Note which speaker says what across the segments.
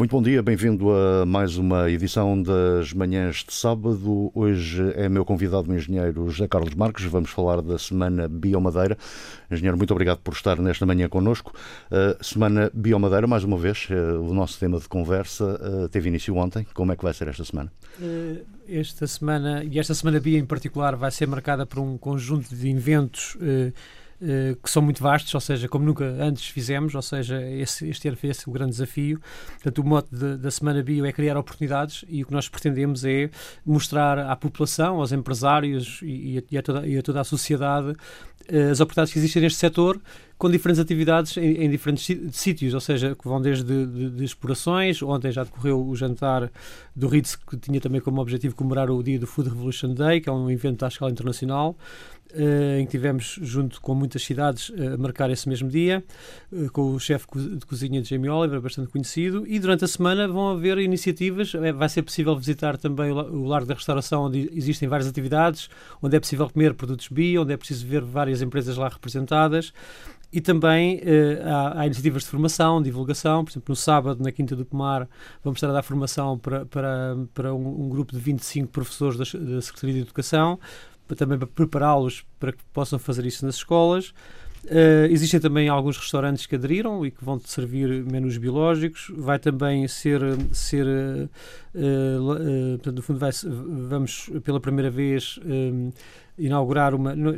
Speaker 1: Muito bom dia, bem-vindo a mais uma edição das Manhãs de Sábado. Hoje é meu convidado o engenheiro José Carlos Marques. Vamos falar da Semana Biomadeira. Engenheiro, muito obrigado por estar nesta manhã connosco. Uh, semana Biomadeira, mais uma vez, uh, o nosso tema de conversa uh, teve início ontem. Como é que vai ser esta semana?
Speaker 2: esta semana, e esta Semana Bio em particular, vai ser marcada por um conjunto de eventos eh, que são muito vastos, ou seja, como nunca antes fizemos, ou seja, esse, este ano foi esse o grande desafio. Portanto, o mote da Semana Bio é criar oportunidades e o que nós pretendemos é mostrar à população, aos empresários e, e, a, toda, e a toda a sociedade eh, as oportunidades que existem neste setor com diferentes atividades em, em diferentes sítios, ou seja, que vão desde de, de, explorações, ontem já decorreu o jantar do RITS, que tinha também como objetivo comemorar o dia do Food Revolution Day, que é um evento à escala internacional, Uh, em que tivemos, junto com muitas cidades, uh, a marcar esse mesmo dia, uh, com o chefe de cozinha de Jamie Oliver, bastante conhecido, e durante a semana vão haver iniciativas, vai ser possível visitar também o Largo da Restauração, onde existem várias atividades, onde é possível comer produtos bio, onde é preciso ver várias empresas lá representadas, e também há, há, iniciativas de formação, divulgação, por exemplo, no sábado, na Quinta do Pomar, vamos estar a dar formação para, para, para um, um grupo de 25 professores da, da Secretaria de Educação, também para prepará-los para que possam fazer isso nas escolas. Uh, existem também alguns restaurantes que aderiram e que vão servir menus biológicos. Vai também ser, ser uh, uh, portanto, no fundo, vai, vamos pela primeira vez inaugurar uma, não,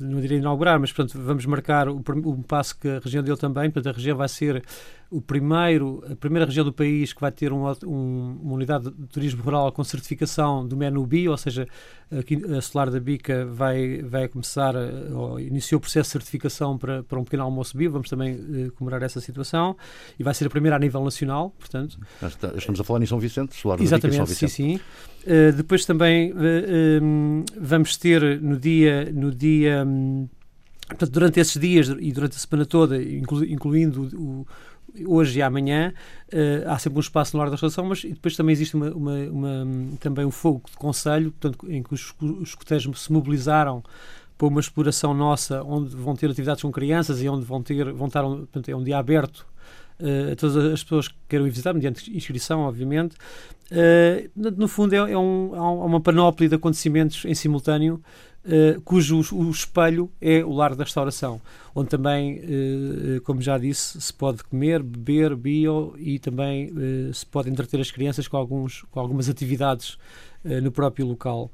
Speaker 2: não, diria inaugurar, mas portanto vamos marcar o, um passo que a região dele também, portanto a região vai ser o primeiro, a primeira região do país que vai ter um, um, uma unidade de turismo rural com certificação do menu bio, ou seja, aqui a Solar da Bica vai, vai começar, ou iniciou o processo de certificação para, para um pequeno almoço bio, vamos também uh, comemorar essa situação, e vai ser a primeira a nível nacional, portanto.
Speaker 1: Estamos a falar em São Vicente, Solar
Speaker 2: da Exatamente,
Speaker 1: Bica São
Speaker 2: Vicente. sim, sim. Uh, depois também uh, vamos ter no dia, no dia um, portanto, durante esses dias e durante a semana toda, inclu, incluindo o, hoje e amanhã, uh, há sempre um espaço no ar da restauração, mas depois também existe uma, uma, uma, também um fogo de conselho, portanto, em que os, os escuteiros se mobilizaram para uma exploração nossa, onde vão ter atividades com crianças e onde vão ter, vão estar, portanto, é um dia aberto uh, a todas as pessoas que queiram ir visitar, mediante inscrição, obviamente. Uh, no fundo, é, é um, há uma panóplia de acontecimentos em simultâneo, uh, cujo o espelho é o lar da restauração, onde também, uh, como já disse, se pode comer, beber, bio e também se pode entreter as crianças com, alguns, com algumas atividades no próprio local.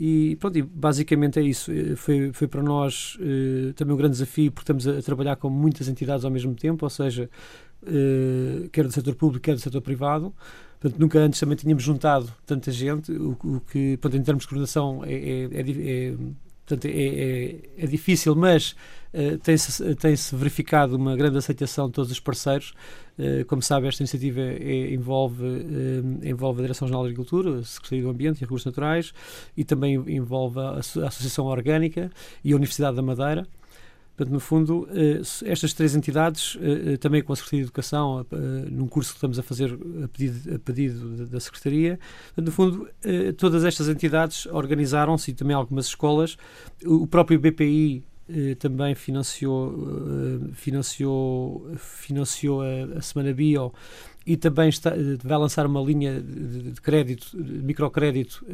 Speaker 2: E pronto, basicamente é isso. Foi, foi para nós também um grande desafio, porque estamos a, a trabalhar com muitas entidades ao mesmo tempo, ou seja, quer do setor público, quer do setor privado. Portanto, nunca antes também tínhamos juntado tanta gente, o, o que, portanto, em termos de coordenação, é, é, é, portanto, é, é, é difícil, mas uh, tem-se tem -se verificado uma grande aceitação de todos os parceiros. Uh, como sabe, esta iniciativa é, envolve, uh, envolve a Direção-Geral da Agricultura, a Secretaria do Ambiente e Recursos Naturais e também envolve a Associação Orgânica e a Universidade da Madeira. Portanto, no fundo, eh, estas três entidades, eh, eh, também com a Secretaria de Educação, num curso que estamos a fazer a pedido, a pedido da Secretaria, no fundo, todas estas entidades organizaram-se e também algumas escolas. O próprio BPI também financiou, financiou, financiou a, Semana Bio e também está, vai lançar uma linha de, crédito, de microcrédito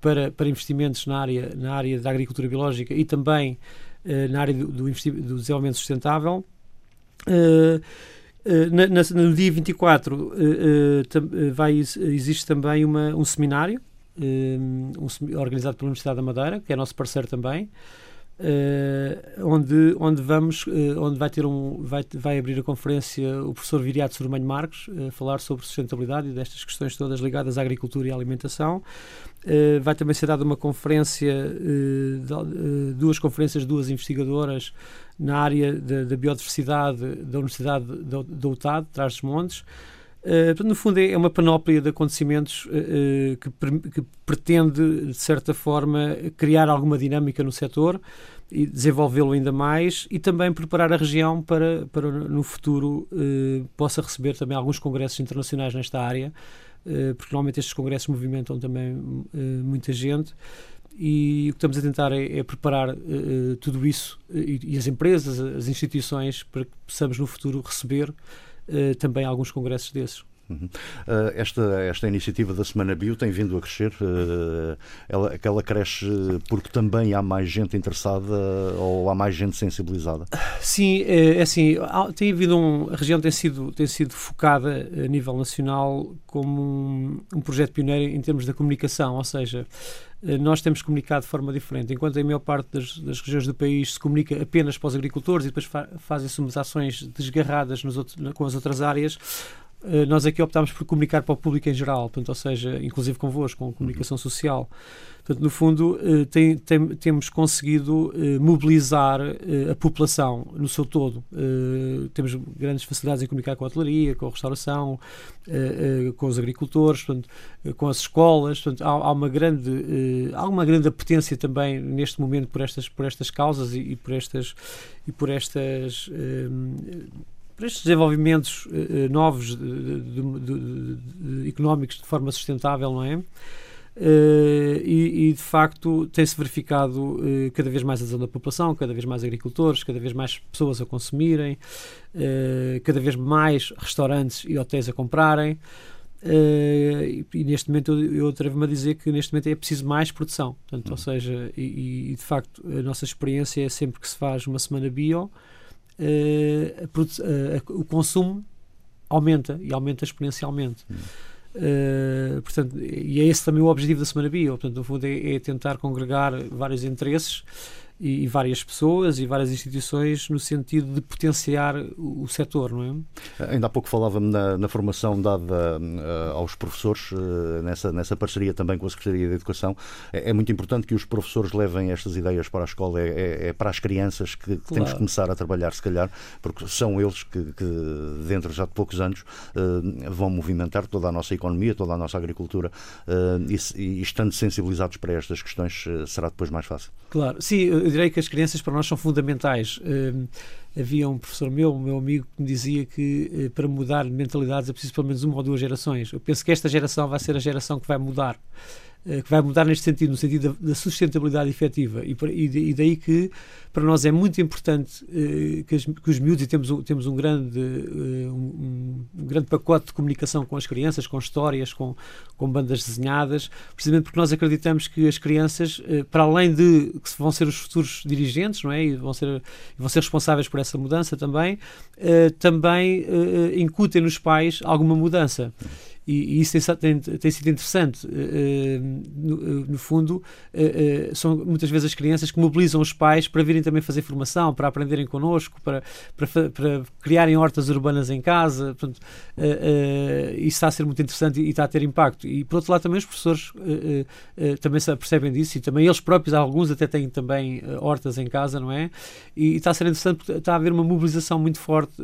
Speaker 2: para, para investimentos na área, na área da agricultura biológica e também na área do, do, do desenvolvimento sustentável. Uh, na, na, no dia 24 uh, uh, vai, existe também uma, um seminário um, organizado pela Universidade da Madeira, que é nosso parceiro também, Uh, onde, onde vamos, uh, onde vai ter um, vai, vai abrir a conferência o professor Viriato Surmanho Marques, uh, falar sobre sustentabilidade e destas questões todas ligadas à agricultura e à alimentação. vai também ser dada uma conferência, de, duas conferências, duas investigadoras na área da, biodiversidade da Universidade da UTAD, Trás dos Montes. Uh, no fundo, é uma panóplia de acontecimentos uh, que, que, pretende, de certa forma, criar alguma dinâmica no setor e desenvolvê-lo ainda mais e também preparar a região para, para no futuro, possa receber também alguns congressos internacionais nesta área, porque normalmente estes congressos movimentam também muita gente e o que estamos a tentar é, é preparar uh, tudo isso uh, e, e, as empresas, as instituições, para que possamos no futuro receber também alguns congressos desses.
Speaker 1: Uhum. Uh, esta, esta iniciativa da Semana Bio tem vindo a crescer. Uh, ela, ela cresce porque também há mais gente interessada ou há mais gente sensibilizada?
Speaker 2: Sim, é, é assim. Tem havido um, a região tem sido, tem sido focada a nível nacional como um, um projeto pioneiro em termos da comunicação, ou seja, eh, nós temos comunicado de forma diferente. Enquanto a maior parte das, das, regiões do país se comunica apenas para os agricultores e depois fa fazem-se umas ações desgarradas outros, com as outras áreas, eh, nós aqui optámos por comunicar para o público em geral, portanto, ou seja, inclusive convosco, com comunicação social. Portanto, no fundo, eh, tem, tem, temos conseguido eh, mobilizar a população no seu todo. Temos grandes facilidades em comunicar com a hotelaria, com a restauração, com os agricultores, portanto, com as escolas. Portanto, há, há, uma grande, há uma grande apetência também neste momento por estas, por estas causas e, e por estas, e por estas para estes desenvolvimentos uh, novos de, de, de, económicos de forma sustentável, não é? Uh, e, e, de facto tem-se verificado uh, cada vez mais adesão da população, cada vez mais agricultores, cada vez mais pessoas a consumirem, cada vez mais restaurantes e hotéis a comprarem. E, e, neste momento eu, eu atrevo-me a dizer que neste momento é preciso mais produção. Portanto, Ou uhum. seja, e, e, de facto a nossa experiência é sempre que se faz uma semana bio, uh, o consumo aumenta e aumenta exponencialmente. Uh, portanto, e é esse também o objetivo da Semana Bio. Portanto, no fundo, é, é tentar congregar vários interesses e, e, várias pessoas e várias instituições no sentido de potenciar o, o setor, não
Speaker 1: é? Ainda há pouco falava-me na, na, formação dada uh, aos professores, uh, nessa, nessa parceria também com a Secretaria de Educação. É, é, muito importante que os professores levem estas ideias para a escola, é, é, é para as crianças que, que claro. temos que começar a trabalhar, se calhar, porque são eles que, que dentro já de poucos anos, uh, vão movimentar toda a nossa economia, toda a nossa agricultura e, e, estando sensibilizados para estas questões, será depois mais fácil.
Speaker 2: Claro, sim, eu direi que as crianças para nós são fundamentais. Uh, havia um professor meu, um meu amigo, que me dizia que uh, para mudar mentalidades é preciso pelo menos uma ou duas gerações. Eu penso que esta geração vai ser a geração que vai mudar. Eh, que vai mudar neste sentido, no sentido da, da sustentabilidade efetiva. E, e, daí que para nós é muito importante uh, que, as, que, os miúdos, e temos, um, temos um, grande, uh, um, um, grande pacote de comunicação com as crianças, com histórias, com, com bandas desenhadas, precisamente porque nós acreditamos que as crianças, uh, para além de que vão ser os futuros dirigentes, não é? E vão ser, vão ser responsáveis por essa mudança também, também incutem nos pais alguma mudança e, e isso tem, tem, tem, sido interessante. Uh, no, no, fundo, uh, uh, são muitas vezes as crianças que mobilizam os pais para virem também fazer formação, para aprenderem connosco, para, para, para criarem hortas urbanas em casa. Portanto, isso está a ser muito interessante e, e, está a ter impacto. E, por outro lado, também os professores também percebem disso e também eles próprios, alguns até têm também hortas em casa, não é? E, e, está a ser interessante porque está a haver uma mobilização muito forte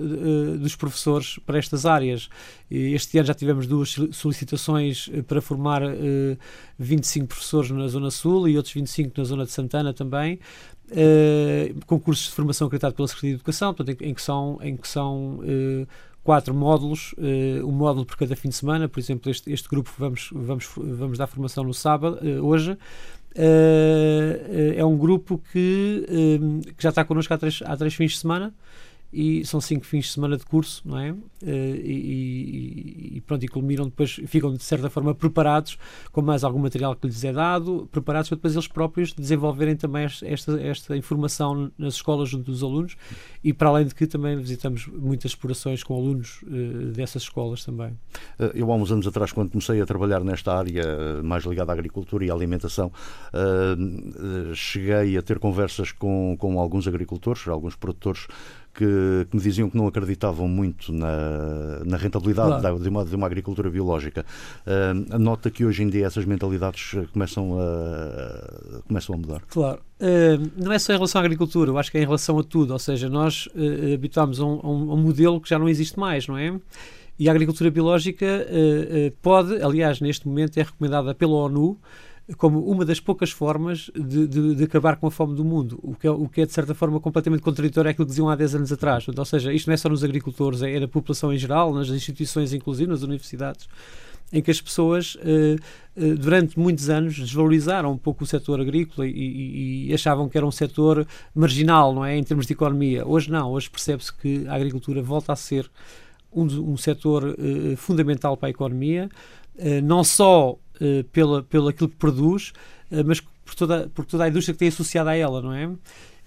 Speaker 2: dos professores para estas áreas. Este ano já tivemos duas solicitações eh, para formar uh, eh, 25 professores na Zona Sul e outros 25 na Zona de Santana também. Uh, concursos de formação acreditados pela Secretaria de Educação, portanto, em, em que são, em que são uh, quatro módulos, uh, um módulo por cada fim de semana. Por exemplo, este, este grupo vamos, vamos, vamos dar formação no sábado, hoje. é um grupo que, que já está connosco há três, há três fins de semana e são cinco fins de semana de curso, não é? Eh, e, e, pronto, e culminam depois, ficam de certa forma preparados com mais algum material que lhes é dado, preparados para depois eles próprios desenvolverem também esta, esta informação nas escolas junto dos alunos e para além de que também visitamos muitas explorações com alunos uh, dessas escolas também.
Speaker 1: Eh, eu há uns anos atrás, quando comecei a trabalhar nesta área mais ligada à agricultura e à alimentação, cheguei a ter conversas com, com alguns agricultores, alguns produtores que, que, me diziam que não acreditavam muito na, na rentabilidade claro. de, uma, de uma agricultura biológica. Uh, nota que hoje em dia essas mentalidades começam a, começam a mudar.
Speaker 2: Claro. Uh, não é só em relação à agricultura, eu acho que é em relação a tudo. Ou seja, nós uh, habituámos a um, a um modelo que já não existe mais, não é? E a agricultura biológica uh, pode, aliás, neste momento é recomendada pela ONU como uma das poucas formas de, de, de, acabar com a fome do mundo, o que, é, o que é de certa forma completamente contraditório àquilo que diziam há 10 anos atrás. Ou seja, isto não é só nos agricultores, é na população em geral, nas instituições, inclusive nas universidades, em que as pessoas, eh, eh, durante muitos anos, desvalorizaram um pouco o setor agrícola e, e, e, achavam que era um setor marginal, não é? Em termos de economia. Hoje não, hoje percebe-se que a agricultura volta a ser um, um setor fundamental para a economia, não só pela, pelo aquilo que produz, mas por toda, por toda a indústria que tem associada a ela, não é?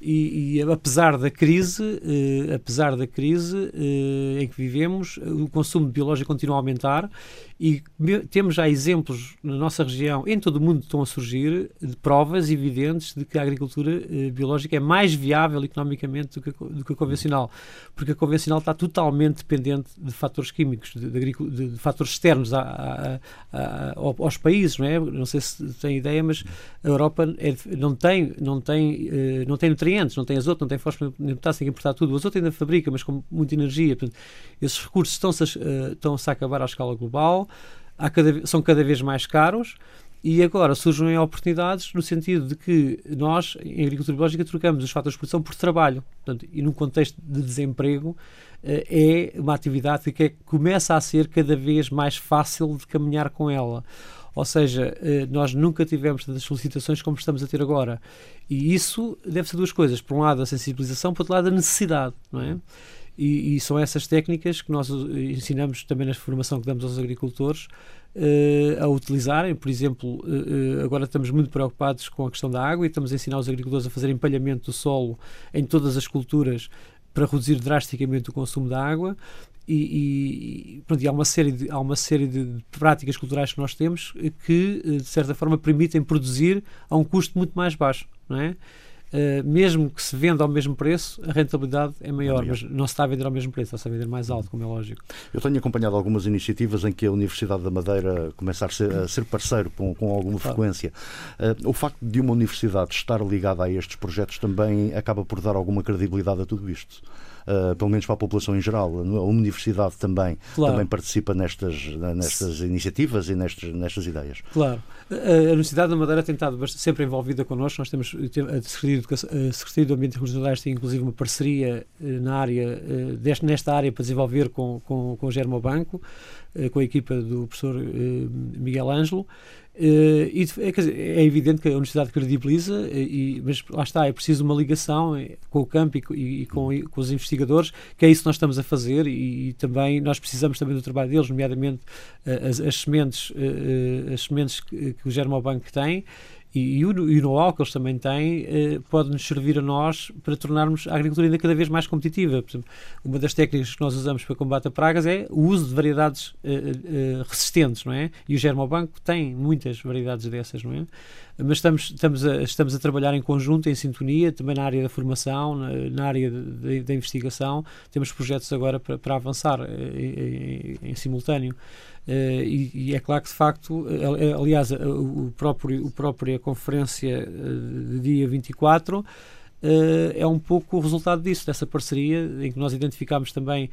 Speaker 2: E, e, apesar da crise, eh, apesar da crise eh, em que vivemos, o consumo biológico continua a aumentar e temos já exemplos na nossa região, em todo o mundo estão a surgir, de provas evidentes de que a agricultura eh, biológica é mais viável economicamente do que, do que a convencional, porque a convencional está totalmente dependente de fatores químicos, de, de, de fatores externos a, a, a, aos países, não é? Não sei se tem ideia, mas a Europa é, não tem, não tem, eh, não tem nutrientes, não tem azoto, não tem fósforo, nem potássio, tem que importar tudo. O azoto ainda fabrica, mas com muita energia. Portanto, esses recursos estão-se a, eh, estão-se a acabar à escala global cada, são cada vez mais caros e agora surgem oportunidades no sentido de que nós, em agricultura biológica, trocamos os fatores de produção por trabalho. Portanto, e num contexto de desemprego, eh, é uma atividade que é, começa a ser cada vez mais fácil de caminhar com ela. Ou seja, eh, nós nunca tivemos tantas solicitações como estamos a ter agora. E isso deve ser duas coisas. Por um lado, a sensibilização, por outro lado, a necessidade, não é? E, e, são essas técnicas que nós ensinamos também na formação que damos aos agricultores uh, a utilizarem. Por exemplo, uh, agora estamos muito preocupados com a questão da água e estamos a ensinar os agricultores a fazer empalhamento do solo em todas as culturas para reduzir drasticamente o consumo da água. E, e, pronto, e há uma série de há uma série de práticas culturais que nós temos que de certa forma permitem produzir a um custo muito mais baixo, não é? Uh, mesmo que se venda ao mesmo preço, a rentabilidade é maior, é mas não se está a vender ao mesmo preço, está-se a vender mais alto, como é lógico.
Speaker 1: Eu tenho acompanhado algumas iniciativas em que a Universidade da Madeira começa a ser, a ser parceiro com, com alguma claro. frequência. Uh, o facto de uma universidade estar ligada a estes projetos também acaba por dar alguma credibilidade a tudo isto uh, pelo menos para a população em geral. A universidade também, claro. também participa nestas, nestas iniciativas e nestas, nestas ideias.
Speaker 2: Claro. A Universidade da Madeira tem estado sempre envolvida connosco. Nós temos a Secretaria, a Secretaria do Ambiente e Regionais tem inclusive uma parceria eh, na área, eh, nesta área para desenvolver com, com, com o Germobanco, com a equipa do professor Miguel Ângelo. Uh, e, é, dizer, é, evidente que a universidade credibiliza, e, mas lá está, é preciso uma ligação eh, com o campo e, e com, com, os investigadores, que é isso que nós estamos a fazer e, também nós precisamos também do trabalho deles, nomeadamente as, as, sementes, as sementes que, que o Germobank tem e, e, o, e know-how que eles também têm eh, pode nos servir a nós para tornarmos a agricultura ainda cada vez mais competitiva. Por exemplo, uma das técnicas que nós usamos para combate a pragas é o uso de variedades eh, eh, resistentes, não é? E o Germobanco tem muitas variedades dessas, não é? Mas estamos, estamos, a, estamos a trabalhar em conjunto, em sintonia, também na área da formação, na, na área da investigação. Temos projetos agora para, para avançar em, em, em simultâneo. Uh, e, e, é claro que de facto, eh, aliás, o próprio, o própria conferência eh, de dia 24 uh, é um pouco o resultado disso, dessa parceria, em que nós identificámos também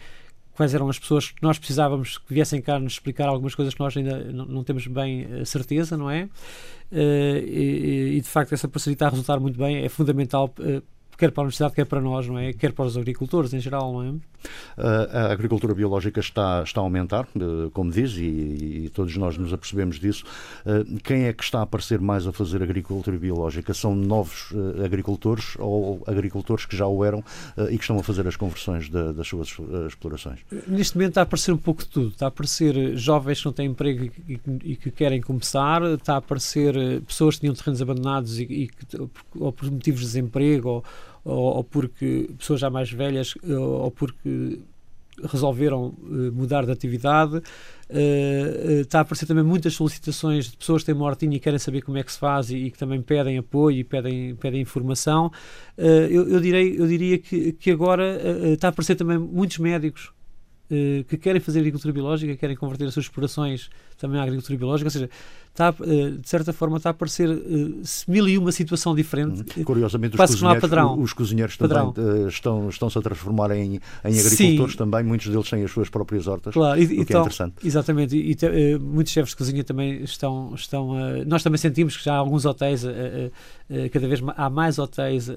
Speaker 2: quais eram as pessoas que nós precisávamos que viessem cá nos explicar algumas coisas que nós ainda não, temos bem certeza, não é? E, e, de facto essa parceria está a resultar muito bem, é fundamental quer para a universidade, quer para nós, não é? Quer para os agricultores em geral, não é?
Speaker 1: A agricultura biológica está, está a aumentar, eh, como diz, e, e todos nós nos apercebemos disso. Eh, quem é que está a aparecer mais a fazer agricultura biológica? São novos eh, agricultores ou agricultores que já o eram e que estão a fazer as conversões de, das suas explorações?
Speaker 2: Neste momento está a aparecer um pouco de tudo. Está a aparecer jovens que não têm emprego e, e que querem começar, está a aparecer pessoas que tinham terrenos abandonados e, e que, ou por motivos de desemprego ou ou, ou porque pessoas já mais velhas, eh, ou porque resolveram uh, mudar de atividade. Uh, está a aparecer também muitas solicitações de pessoas que têm uma hortinha e querem saber como é que se faz e, que também pedem apoio e pedem, pedem informação. Eu, eu, direi, eu diria que, que agora está a aparecer também muitos médicos que querem fazer agricultura biológica, querem converter as suas explorações também à agricultura biológica, ou seja, está, eh, de certa forma está a aparecer uh, mil e uma situação diferente.
Speaker 1: Hum. Curiosamente, os cozinheiros, padrão. os cozinheiros também uh, estão, estão-se a transformar em, em agricultores Sim. também, muitos deles têm as suas próprias hortas, claro, e, o que é então, é interessante.
Speaker 2: Exatamente, e, muitos chefes de cozinha também estão... estão nós também sentimos que já há alguns hotéis, cada vez há mais hotéis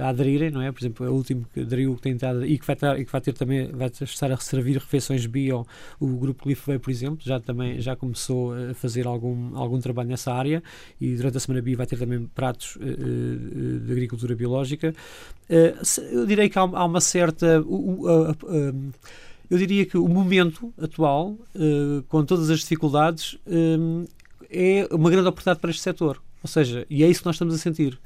Speaker 2: a aderirem, não é? Por exemplo, o último que aderiu que tem estado, e que vai, ter, e que vai ter também, vai estar a servir refeições bio, o Grupo Cliff por exemplo, já também já começou a fazer algum algum trabalho nessa área e durante a Semana Bio vai ter também pratos uh, de agricultura biológica. Uh, eu direi que há, uma certa. Uh, eu diria que o momento atual, uh, com todas as dificuldades, um, é uma grande oportunidade para este setor. Ou seja, e é isso que nós estamos a sentir.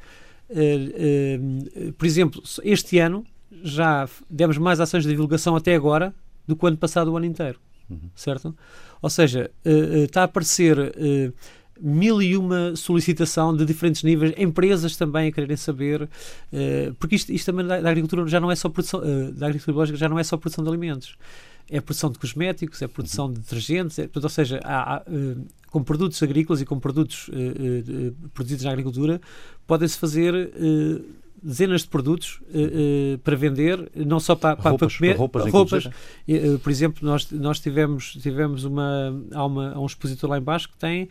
Speaker 2: Uh, por exemplo, este ano já demos mais ações de divulgação até agora do que o ano passado o ano inteiro. Uhum. Certo? Ou seja, está a aparecer mil e uma solicitação de diferentes níveis, empresas também a quererem saber, uh, porque isto, isto, também da, da, agricultura já não é só produção, uh, da agricultura biológica já não é só produção de alimentos, é produção de cosméticos, é produção de detergentes, é, ou seja, há, há, uh, com produtos agrícolas e com produtos produzidos na agricultura podem-se fazer dezenas de produtos uh, uh, para vender, não só para, para,
Speaker 1: roupas,
Speaker 2: para comer,
Speaker 1: roupas.
Speaker 2: roupas. Uh, por exemplo, nós, nós tivemos, tivemos uma, há, uma, há um expositor lá embaixo que tem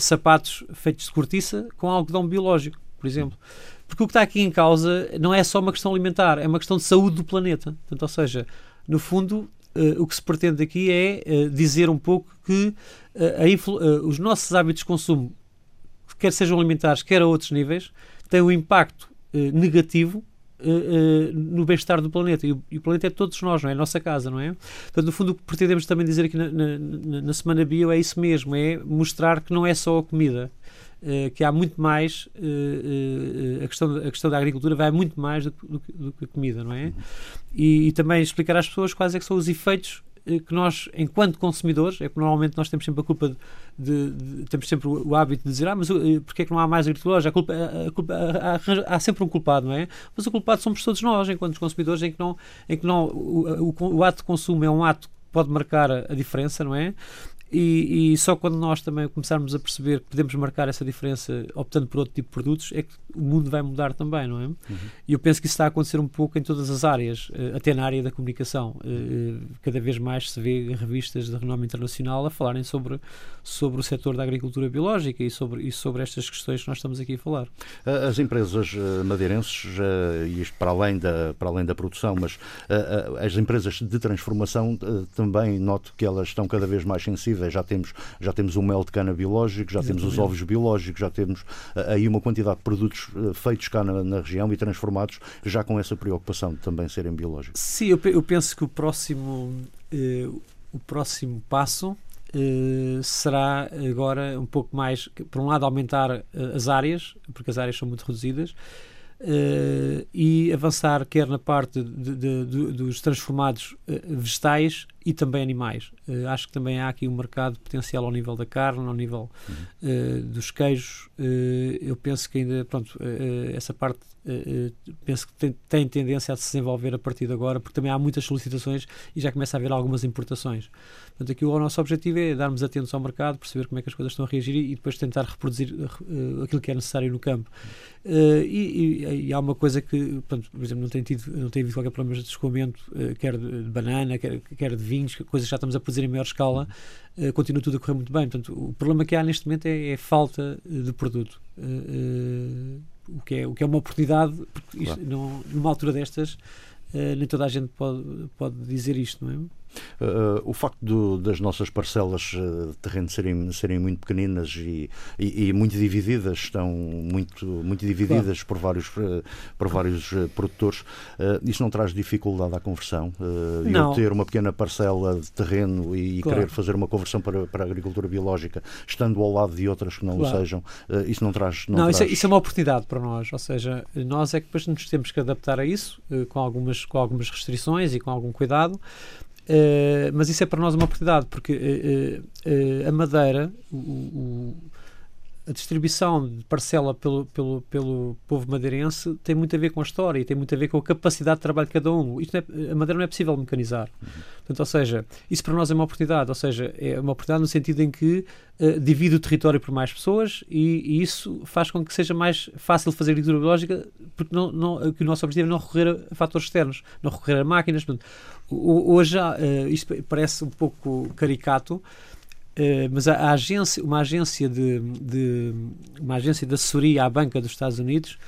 Speaker 2: sapatos feitos de cortiça com algodão biológico, por exemplo. Porque o que está aqui em causa não é só uma questão alimentar, é uma questão de saúde do planeta. Portanto, ou seja, no fundo, o que se pretende aqui é dizer um pouco que os nossos hábitos de consumo, quer sejam alimentares, quer a outros níveis, têm um impacto negativo Uh, uh, no bem-estar do planeta. E o, e o, planeta é de todos nós, não é? A nossa casa, não é? Portanto, no fundo, o que pretendemos também dizer aqui na, na, na Semana Bio é isso mesmo: é mostrar que não é só a comida. Uh, que há muito mais a, questão, a questão da agricultura vai muito mais do, do, do que a comida, não é? Uhum. E, e, também explicar às pessoas quais é que são os efeitos eh, que nós, enquanto consumidores, é que normalmente nós temos sempre a culpa de, de, de temos sempre o, hábito de dizer, ah, mas uh, porquê é que não há mais agricultores? A culpa, a, culpa, há, há, sempre um culpado, não é? Mas o culpado somos todos nós, enquanto consumidores, em que não, em que não o, o, o ato de consumo é um ato pode marcar a diferença, não é? E, e, só quando nós também começarmos a perceber que podemos marcar essa diferença optando por outro tipo de produtos é que o mundo vai mudar também, não é? Uhum. E eu penso que isso está a acontecer um pouco em todas as áreas, eh, até na área da comunicação. Eh, eh, cada vez mais se vê revistas de renome internacional a falarem sobre, sobre o setor da agricultura biológica e sobre, e sobre estas questões que nós estamos aqui a falar.
Speaker 1: As empresas madeirenses, e isto para além da, para além da produção, mas as empresas de transformação também noto que elas estão cada vez mais sensíveis. Já temos, já temos o mel de cana biológico, já Exatamente. temos os ovos biológicos, já temos aí uma quantidade de produtos eh, feitos cá na, na, região e transformados já com essa preocupação de também serem biológicos.
Speaker 2: Sim, eu, eu penso que o próximo, eh, o próximo passo eh, será agora um pouco mais, por um lado, aumentar eh, as áreas, porque as áreas são muito reduzidas, Uh, e avançar quer na parte de, de, de, dos transformados uh, vegetais e também animais. Uh, acho que também há aqui um mercado potencial ao nível da carne, ao nível uhum. dos queijos. eu penso que ainda, pronto, essa parte penso que tem, tem, tendência a se desenvolver a partir de agora, porque também há muitas solicitações e já começa a haver algumas importações. Portanto, aqui o nosso objetivo é darmos atentos ao mercado, perceber como é que as coisas estão a reagir e, depois tentar reproduzir uh, aquilo que é necessário no campo. Uh, e, e, e, há uma coisa que, pronto, por exemplo, não tem, tido, não tem havido qualquer problema de descolamento, uh, quer de, banana, quer, quer de vinhos, coisas que já estamos a produzir em maior escala, uh, continua tudo a correr muito bem. Portanto, o problema que há neste momento é, é falta de produto. o, que é, o que é uma oportunidade, porque isto, claro. não, numa altura destas, nem toda a gente pode, pode dizer isto, não é?
Speaker 1: Uh, o facto do, das nossas parcelas uh, de terreno serem, serem muito pequeninas e, e, e, muito divididas, estão muito, muito divididas claro. por vários, uh, por vários produtores, isso não traz dificuldade à conversão? eu ter uma pequena parcela de terreno e, claro. querer fazer uma conversão para, para a agricultura biológica, estando ao lado de outras que não claro. o sejam, isso não traz.
Speaker 2: Não, não traz... Isso, é, isso, é, uma oportunidade para nós, ou seja, nós é que depois nos temos que adaptar a isso com, algumas, com algumas restrições e com algum cuidado. Uh, mas isso é para nós uma oportunidade, porque uh, uh, a Madeira, o, o, a distribuição de parcela pelo, pelo, pelo povo madeirense tem muito a ver com a história e tem muito a ver com a capacidade de trabalho de cada um. Isto é, a Madeira não é possível mecanizar. Uhum. Portanto, ou seja, isso para nós é uma oportunidade, ou seja, é uma oportunidade no sentido em que uh, divide o território por mais pessoas e, e, isso faz com que seja mais fácil fazer agricultura biológica, porque não, não, que o nosso objetivo é não recorrer a fatores externos, não recorrer a máquinas. Portanto, hoje, uh, isto parece um pouco caricato, Uh, mas a, agência, uma agência de, de, uma agência de assessoria à banca dos Estados Unidos,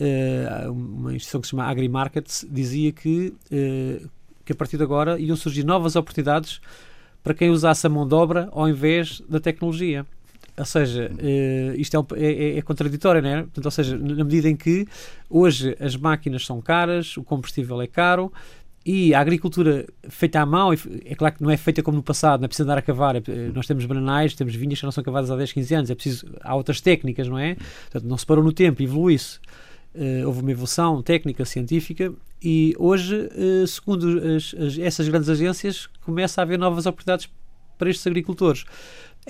Speaker 2: uh, uma instituição que se chama AgriMarkets, dizia que, uh, que a partir de agora iam surgir novas oportunidades para quem usasse a mão de obra ao invés da tecnologia. Ou seja, isto é, é, é, contraditório, não é? Portanto, ou seja, na medida em que hoje as máquinas são caras, o combustível é caro, e a agricultura feita à mão, é claro que não é feita como no passado, não é preciso andar a cavar. É, nós temos bananais, temos vinhas que não são cavadas há 10, 15 anos, é preciso, há outras técnicas, não é? Portanto, não se parou no tempo, evolui-se. Uh, houve uma evolução técnica, científica, e hoje, uh, segundo as, as, essas grandes agências, começa a haver novas oportunidades para estes agricultores.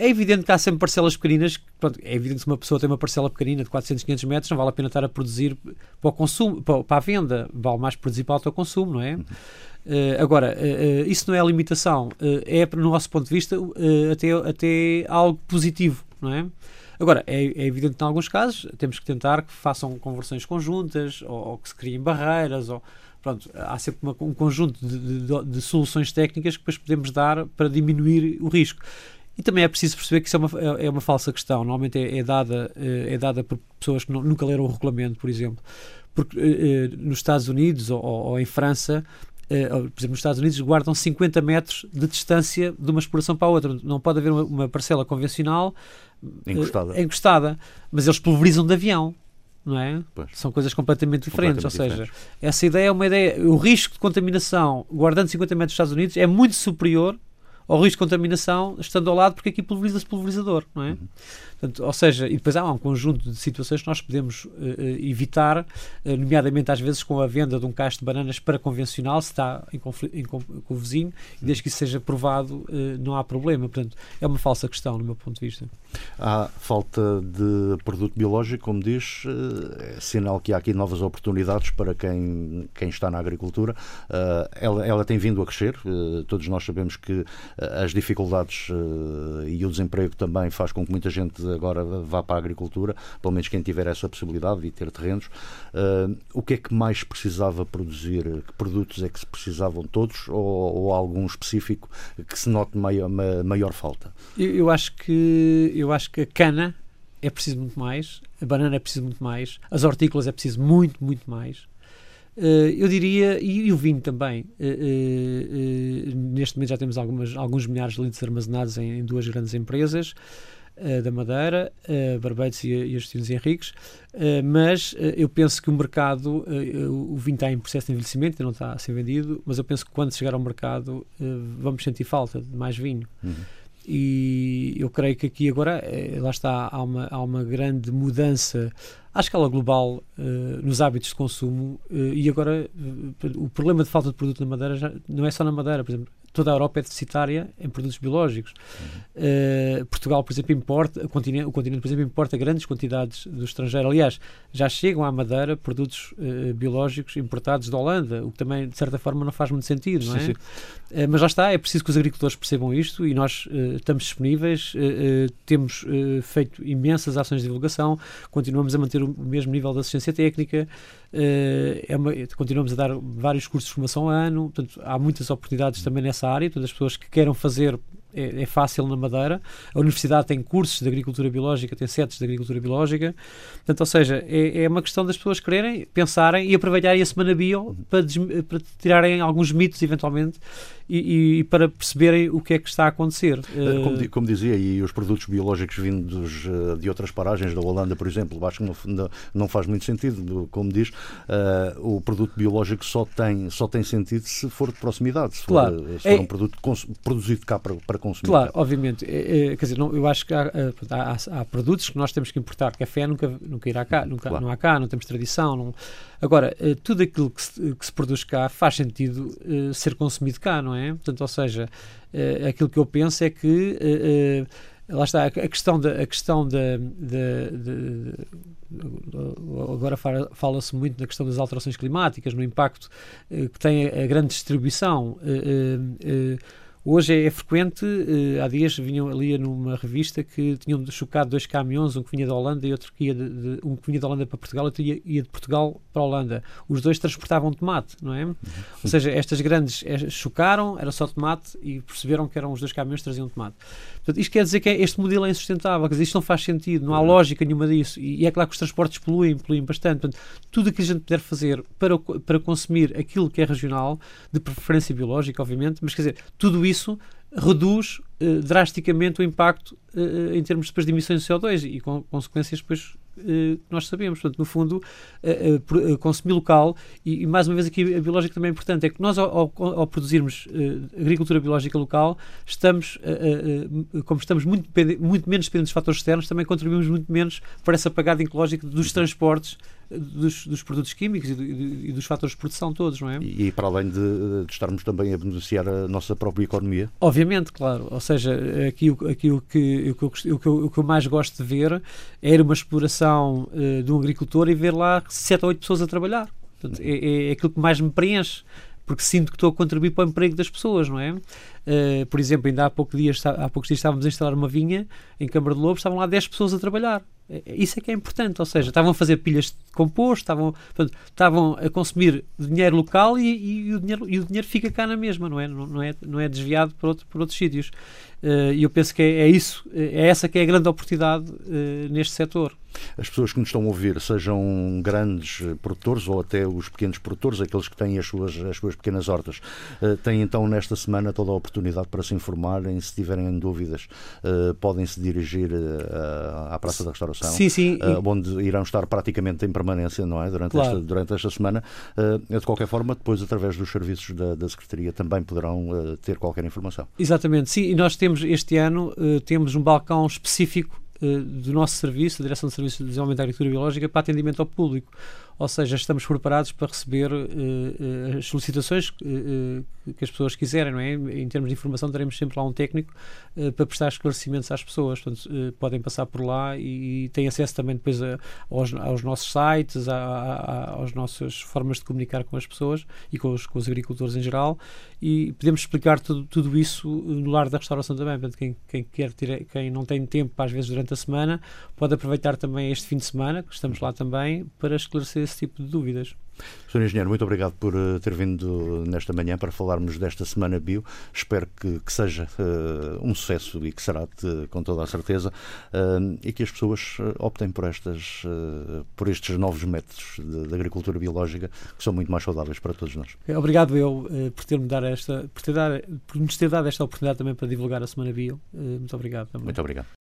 Speaker 2: É evidente que há sempre parcelas pequeninas. Pronto, é evidente que se uma pessoa tem uma parcela pequenina de 400, 500 metros, não vale a pena estar a produzir para o consumo, para, a venda. Vale mais produzir para o autoconsumo, não é? Uhum. Uh, agora, uh, uh, isso não é a limitação. é, no nosso ponto de vista, até, até algo positivo, não é? Agora, é, é, evidente que em alguns casos temos que tentar que façam conversões conjuntas ou, ou que se criem barreiras ou pronto, há sempre uma, um conjunto de, de, de, soluções técnicas que depois podemos dar para diminuir o risco. E também é preciso perceber que isso é uma, é, é uma falsa questão. Normalmente é, é dada, é, é dada por pessoas que não, nunca leram o regulamento, por exemplo. Porque eh, eh, nos Estados Unidos ou, ou em França, eh, por exemplo, nos Estados Unidos guardam 50 metros de distância de uma exploração para a outra. Não pode haver uma, uma parcela convencional
Speaker 1: encostada.
Speaker 2: encostada. Mas eles pulverizam de avião. Não é? Pois. São coisas completamente diferentes. Completamente ou seja, diferentes. essa ideia é uma ideia. O risco de contaminação guardando 50 metros dos Estados Unidos é muito superior ao risco de contaminação estando ao lado, porque aqui pulveriza-se pulverizador, não é? Uhum. Portanto, ou seja, e depois há um conjunto de situações que nós podemos uh, evitar, uh, nomeadamente às vezes com a venda de um cacho de bananas para convencional, se está em conflito em, com, com, o vizinho, e desde que isso seja provado, uh, não há problema. Portanto, é uma falsa questão, no meu ponto de vista.
Speaker 1: Há falta de produto biológico, como diz, é sinal que há aqui novas oportunidades para quem, quem está na agricultura. Ela, ela tem vindo a crescer, todos nós sabemos que as dificuldades e o desemprego também faz com que muita gente agora vá para a agricultura, pelo menos quem tiver essa possibilidade de ter terrenos. Uh, o que é que mais precisava produzir? Que produtos é que se precisavam todos ou, ou algum específico que se note maior, maior falta?
Speaker 2: Eu, eu, acho que, eu acho que a cana é preciso muito mais, a banana é preciso muito mais, as hortícolas é preciso muito, muito mais. Uh, eu diria, e, e, o vinho também. Uh, uh, neste momento já temos algumas, alguns milhares de litros armazenados em, em duas grandes empresas uh, da Madeira, uh, Barbados e, e Justinos Henriques, uh, mas eu penso que o mercado, o vinho está em processo de envelhecimento, ainda não está a ser vendido, mas eu penso que quando chegar ao mercado vamos sentir falta de mais vinho. Uhum. E eu creio que aqui agora, lá está, há uma, há uma grande mudança à escala global uh, nos hábitos de consumo uh, e agora uh, o problema de falta de produto na Madeira já, não é só na Madeira, por exemplo, toda a Europa é deficitária em produtos biológicos. Uhum. Uh, Portugal, por exemplo, importa, o continente, o continente, por exemplo, importa grandes quantidades do estrangeiro. Aliás, já chegam à Madeira produtos uh, biológicos importados da Holanda, o que também, de certa forma, não faz muito sentido, não é? Sim, sim. Uh, mas lá está, é preciso que os agricultores percebam isto e nós estamos disponíveis, temos feito imensas ações de divulgação, continuamos a manter o mesmo nível de assistência técnica, é uma, continuamos a dar vários cursos de formação a ano, portanto, há muitas oportunidades também nessa área, todas as pessoas que queiram fazer é, é, fácil na Madeira. A Universidade tem cursos de agricultura biológica, tem setes de agricultura biológica. Portanto, ou seja, é, é uma questão das pessoas quererem, pensarem e aproveitarem a Semana Bio para, para tirarem alguns mitos, eventualmente, e, e, para perceberem o que é que está a acontecer.
Speaker 1: Eh, como, como, dizia, e os produtos biológicos vindos eh, de outras paragens, da Holanda, por exemplo, acho que não, não faz muito sentido, como diz, uh, o produto biológico só tem, só tem sentido se for de proximidade, se for, se for é, um produto produzido cá para, para consumir.
Speaker 2: Claro, obviamente. É, é, quer dizer, não, eu acho que há, há, há, produtos que nós temos que importar. Café nunca, nunca irá cá, nunca, claro. não há cá, não temos tradição. Não... Agora, tudo aquilo que se, que se produz cá faz sentido uh, ser consumido cá, não é? Portanto, ou seja, uh, aquilo que eu penso é que. Uh, lá está, a questão da. A questão da, da, da agora fala-se muito na questão das alterações climáticas, no impacto que tem a, grande distribuição. Hoje é, é frequente, uh, há dias vinham ali numa revista que tinham chocado dois caminhões, um que vinha da Holanda e outro que ia de, de, um que vinha da Holanda para Portugal e outro ia, ia, de Portugal para a Holanda. Os dois transportavam tomate, não é? Ou seja, estas grandes é, chocaram, era só tomate e perceberam que eram os dois caminhões que traziam tomate. Portanto, isto quer dizer que é, este modelo é insustentável, quer dizer, isto não faz sentido, não há uhum. lógica nenhuma disso. E, é claro que os transportes poluem, poluem bastante. Portanto, tudo o que a gente puder fazer para, para consumir aquilo que é regional, de preferência biológica, obviamente, mas quer dizer, tudo isso reduz uh, drasticamente o impacto uh, em termos depois de emissões de CO2 e com consequências depois nós sabemos. Portanto, no fundo, consumir local, e, mais uma vez aqui a biológica também é importante, é que nós ao, ao produzirmos agricultura biológica local, estamos, como estamos muito, muito menos dependentes de fatores externos, também contribuímos muito menos para essa pagada ecológica dos transportes dos, dos produtos químicos e, do, e, dos fatores de produção todos, não é?
Speaker 1: E, e para além de, de, estarmos também a beneficiar a nossa própria economia?
Speaker 2: Obviamente, claro. Ou seja, aqui, aqui o, que, o, que eu, o, que eu, o que eu mais gosto de ver é uma exploração uh, de um agricultor e ver lá sete ou oito pessoas a trabalhar. Portanto, é, é aquilo que mais me preenche porque sinto que estou a contribuir para o emprego das pessoas, não é? Uh, por exemplo, ainda há, pouco dias, há poucos dias estávamos a instalar uma vinha em Câmara de Lobos, estavam lá 10 pessoas a trabalhar. É, é, isso é que é importante, ou seja, estavam a fazer pilhas de composto, estavam, portanto, estavam a consumir dinheiro local e, e, o dinheiro, e o dinheiro fica cá na mesma, não é? Não, não é, não é desviado para, outro, para outros sítios. Uh, e eu penso que é, é, isso, é essa que é a grande oportunidade uh, neste setor.
Speaker 1: As pessoas que nos estão a ouvir, sejam grandes produtores ou até os pequenos produtores, aqueles que têm as suas, as suas pequenas hortas, uh, têm então nesta semana toda a oportunidade para se informarem. Se tiverem dúvidas, podem se dirigir à Praça da Restauração,
Speaker 2: sim, sim.
Speaker 1: onde irão estar praticamente em permanência não é? durante, claro. esta, durante esta semana. de qualquer forma, depois, através dos serviços da, da Secretaria, também poderão ter qualquer informação.
Speaker 2: Exatamente, sim, e nós temos este ano temos um balcão específico do nosso serviço, da Direção de Serviços de Desenvolvimento da Agricultura Biológica, para atendimento ao público ou seja, estamos preparados para receber uh, as solicitações uh, que as pessoas quiserem, não é? Em termos de informação, teremos sempre lá um técnico para prestar esclarecimentos às pessoas, portanto, podem passar por lá e, e têm acesso também depois a, aos, aos, nossos sites, a, a, às nossas formas de comunicar com as pessoas e com os, com os agricultores em geral. E podemos explicar tudo, tudo isso no lar da restauração também, portanto, quem, quem quer ter, quem não tem tempo, às vezes durante a semana, pode aproveitar também este fim de semana, que estamos lá também, para esclarecer esse tipo de dúvidas.
Speaker 1: Sr. Engenheiro, muito obrigado por uh, ter vindo nesta manhã para falarmos desta Semana Bio. Espero que, que seja uh, um sucesso e que será de, com toda a certeza uh, e que as pessoas optem por, estas, por estes novos métodos de, de, agricultura biológica que são muito mais saudáveis para todos nós.
Speaker 2: Obrigado eu por ter-me dar esta, por, ter dar, por nos ter dado esta oportunidade também para divulgar a Semana Bio. muito obrigado. Também.
Speaker 1: Muito obrigado.